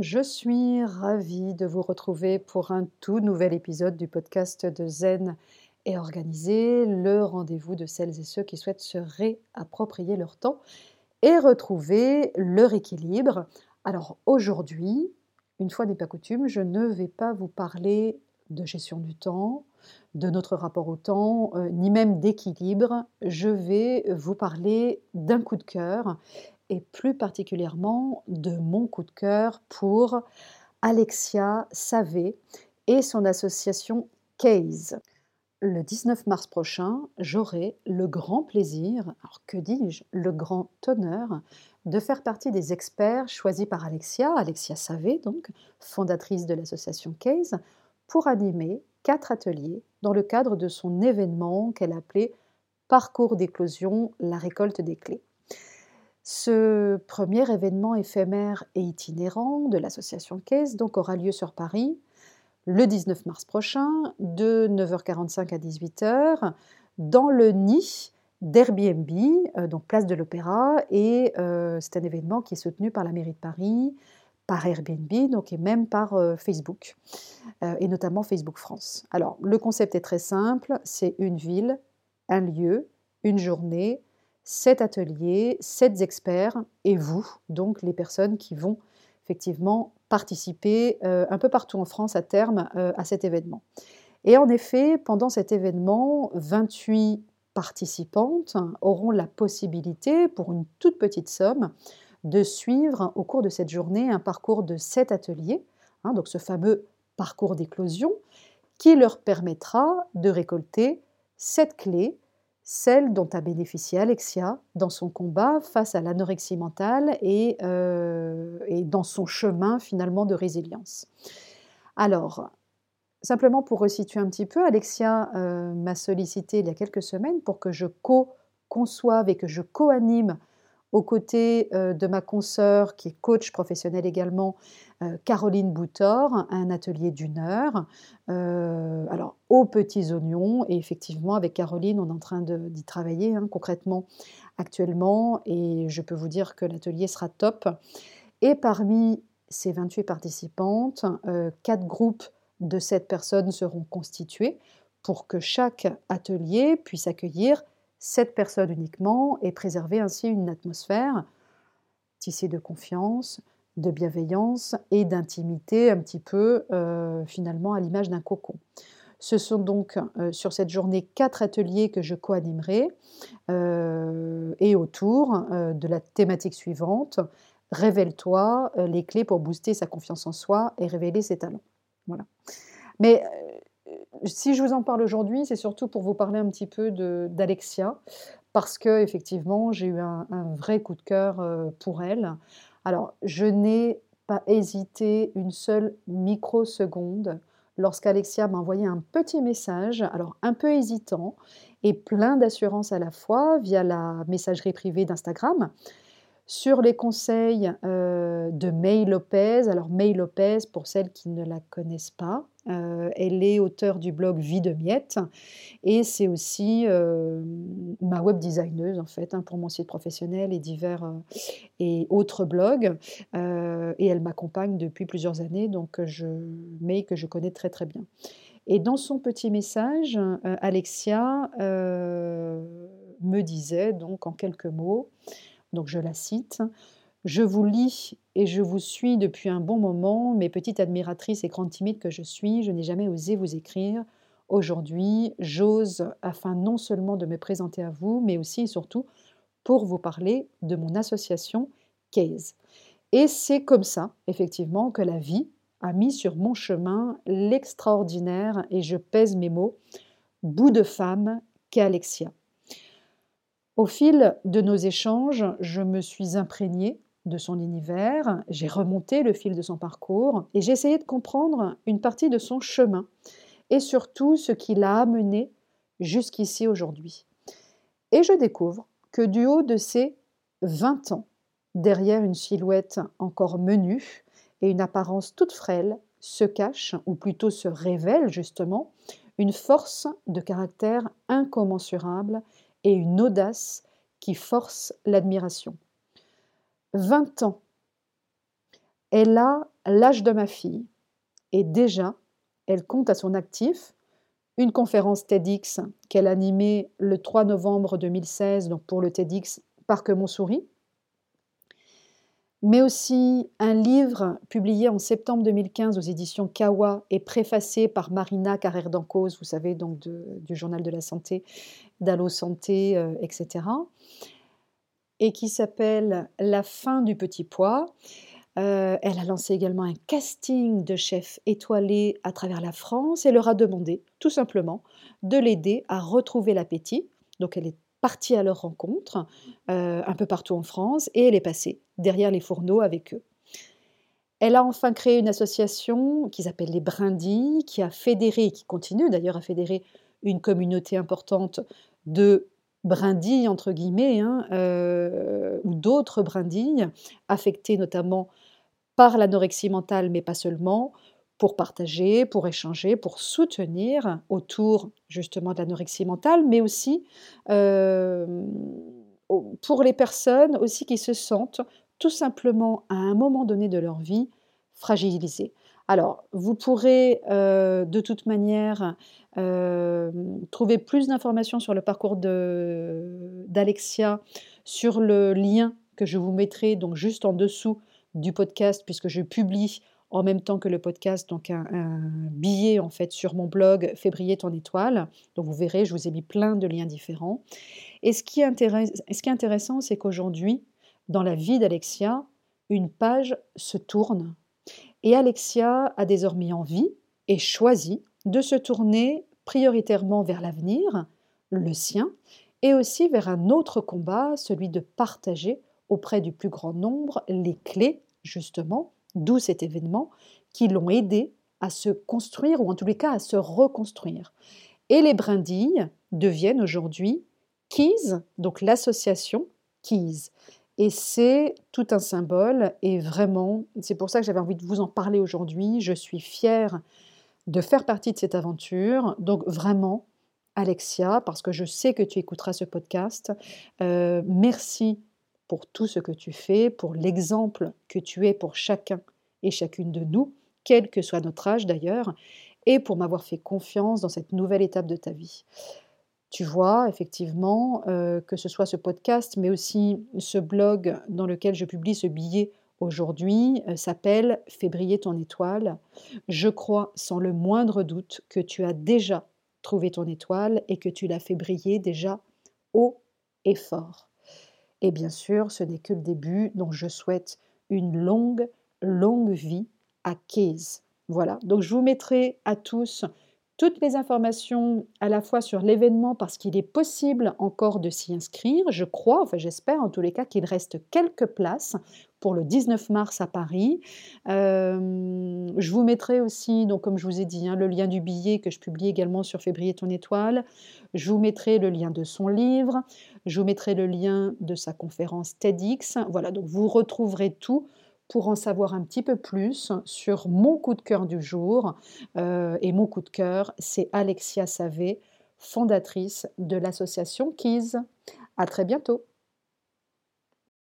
Je suis ravie de vous retrouver pour un tout nouvel épisode du podcast de Zen et Organisé, le rendez-vous de celles et ceux qui souhaitent se réapproprier leur temps et retrouver leur équilibre. Alors aujourd'hui, une fois n'est pas coutume, je ne vais pas vous parler de gestion du temps, de notre rapport au temps, euh, ni même d'équilibre. Je vais vous parler d'un coup de cœur et plus particulièrement de mon coup de cœur pour Alexia Savé et son association Case. Le 19 mars prochain, j'aurai le grand plaisir, alors que dis-je, le grand honneur de faire partie des experts choisis par Alexia, Alexia Savé donc, fondatrice de l'association Case, pour animer quatre ateliers dans le cadre de son événement qu'elle appelait Parcours d'éclosion, la récolte des clés. Ce premier événement éphémère et itinérant de l'association Case donc aura lieu sur Paris le 19 mars prochain de 9h45 à 18h dans le nid d'Airbnb, euh, donc place de l'Opéra, et euh, c'est un événement qui est soutenu par la mairie de Paris, par Airbnb, donc et même par euh, Facebook, et notamment Facebook France. Alors le concept est très simple, c'est une ville, un lieu, une journée, sept ateliers, sept experts et vous, donc les personnes qui vont effectivement participer euh, un peu partout en France à terme euh, à cet événement. Et en effet, pendant cet événement, 28 participantes auront la possibilité, pour une toute petite somme, de suivre au cours de cette journée un parcours de sept ateliers, hein, donc ce fameux parcours d'éclosion, qui leur permettra de récolter sept clés celle dont a bénéficié Alexia dans son combat face à l'anorexie mentale et, euh, et, dans son chemin finalement de résilience. Alors, simplement pour resituer un petit peu, Alexia euh, m'a sollicité il y a quelques semaines pour que je co-conçoive et que je co-anime aux côtés euh, de ma consoeur qui est coach professionnel également, euh, Caroline Boutor, un atelier d'une heure. Euh, alors, aux petits oignons, et effectivement, avec Caroline, on est en train d'y travailler hein, concrètement actuellement, et je peux vous dire que l'atelier sera top. Et parmi ces 28 participantes, quatre groupes de 7 personnes seront constitués pour que chaque atelier puisse accueillir cette personne uniquement et préserver ainsi une atmosphère tissée de confiance, de bienveillance et d'intimité un petit peu euh, finalement à l'image d'un cocon. Ce sont donc euh, sur cette journée quatre ateliers que je co-animerai euh, et autour de la thématique suivante Révèle-toi les clés pour booster sa confiance en soi et révéler ses talents. Voilà. Mais si je vous en parle aujourd'hui, c'est surtout pour vous parler un petit peu d'Alexia, parce que effectivement, j'ai eu un, vrai coup de cœur euh, pour elle. Alors, je n'ai pas hésité une seule microseconde lorsqu'Alexia m'a envoyé un petit message, alors un peu hésitant et plein d'assurance à la fois via la messagerie privée d'Instagram sur les conseils euh, de May Lopez. Alors May Lopez, pour celles qui ne la connaissent pas, euh, elle est auteure du blog Vie de Miette et c'est aussi euh, ma web designeuse en fait hein, pour mon site professionnel et divers et autres blogs. et elle m'accompagne depuis plusieurs années, donc je que je connais très très bien. Et dans son petit message, Alexia me disait donc en quelques mots donc je la cite. Je vous lis et je vous suis depuis un bon moment, mes petites admiratrices et grande timide que je suis, je n'ai jamais osé vous écrire. Aujourd'hui, j'ose afin non seulement de me présenter à vous, mais aussi et surtout pour vous parler de mon association Case. Et c'est comme ça, effectivement, que la vie a mis sur mon chemin l'extraordinaire, et je pèse mes mots, bout de femme qu'Alexia. Au fil de nos échanges, je me suis imprégnée de son univers, j'ai remonté le fil de son parcours et j'ai essayé de comprendre une partie de son chemin et surtout ce qui l'a amené jusqu'ici aujourd'hui. Et je découvre que du haut de ses 20 ans, derrière une silhouette encore menue et une apparence toute frêle, se cache, ou plutôt se révèle justement, une force de caractère incommensurable et une audace qui force l'admiration. 20 ans Elle a l'âge de ma fille et déjà, elle compte à son actif une conférence TEDx qu'elle a animée le 3 novembre 2016 donc pour le TEDx Parc Montsouris, mais aussi un livre publié en septembre 2015 aux éditions Kawa et préfacé par Marina Carrère d'Encausse, vous savez, donc du Journal de la Santé, d'Allo Santé, euh, etc., et qui s'appelle La fin du petit poids. Euh, elle a lancé également un casting de chefs étoilés à travers la France et leur a demandé, tout simplement, de l'aider à retrouver l'appétit. Donc elle est partie à leur rencontre euh, un peu partout en France et elle est passée derrière les fourneaux avec eux. Elle a enfin créé une association qui s'appelle les Brindilles, qui a fédéré, qui continue d'ailleurs à fédérer une communauté importante de brindilles, entre guillemets, hein, euh, ou d'autres brindilles, affectées notamment par l'anorexie mentale, mais pas seulement, pour partager, pour échanger, pour soutenir autour justement de l'anorexie mentale, mais aussi euh, pour les personnes aussi qui se sentent tout simplement à un moment donné de leur vie fragilisées. Alors, vous pourrez euh, de toute manière euh, trouver plus d'informations sur le parcours d'Alexia sur le lien que je vous mettrai donc juste en dessous du podcast puisque je publie en même temps que le podcast, donc un, billet en fait sur mon blog Fais briller ton étoile. Donc vous verrez, je vous ai mis plein de liens différents. Et ce qui est, ce qui est intéressant, c'est qu'aujourd'hui, dans la vie d'Alexia, une page se tourne. Et Alexia a désormais envie et choisi de se tourner prioritairement vers l'avenir, le sien, et aussi vers un autre combat, celui de partager auprès du plus grand nombre les clés, justement, d'où cet événement, qui l'ont aidé à se construire, ou en tous les cas à se reconstruire. Et les brindilles deviennent aujourd'hui Keys, donc l'association Keys. Et c'est tout un symbole, et vraiment, c'est pour ça que j'avais envie de vous en parler aujourd'hui. Je suis fière de faire partie de cette aventure. Donc vraiment, Alexia, parce que je sais que tu écouteras ce podcast, euh, merci pour tout ce que tu fais, pour l'exemple que tu es pour chacun et chacune de nous, quel que soit notre âge d'ailleurs, et pour m'avoir fait confiance dans cette nouvelle étape de ta vie. Tu vois, effectivement, euh, que ce soit ce podcast, mais aussi ce blog dans lequel je publie ce billet aujourd'hui, euh, s'appelle Fais briller ton étoile. Je crois sans le moindre doute que tu as déjà trouvé ton étoile et que tu l'as fait briller déjà haut et fort. Et bien sûr, ce n'est que le début, donc je souhaite une longue, longue vie à Case. Voilà, donc je vous mettrai à tous toutes les informations à la fois sur l'événement parce qu'il est possible encore de s'y inscrire. Je crois, enfin j'espère en tous les cas qu'il reste quelques places pour le 19 mars à Paris. Euh, je vous mettrai aussi, donc comme je vous ai dit, hein, le lien du billet que je publie également sur Février ton étoile. Je vous mettrai le lien de son livre. Je vous mettrai le lien de sa conférence TEDx. Voilà, donc vous retrouverez tout pour en savoir un petit peu plus sur mon coup de cœur du jour. Euh, et mon coup de cœur, c'est Alexia Savé, fondatrice de l'association KIS. À très bientôt.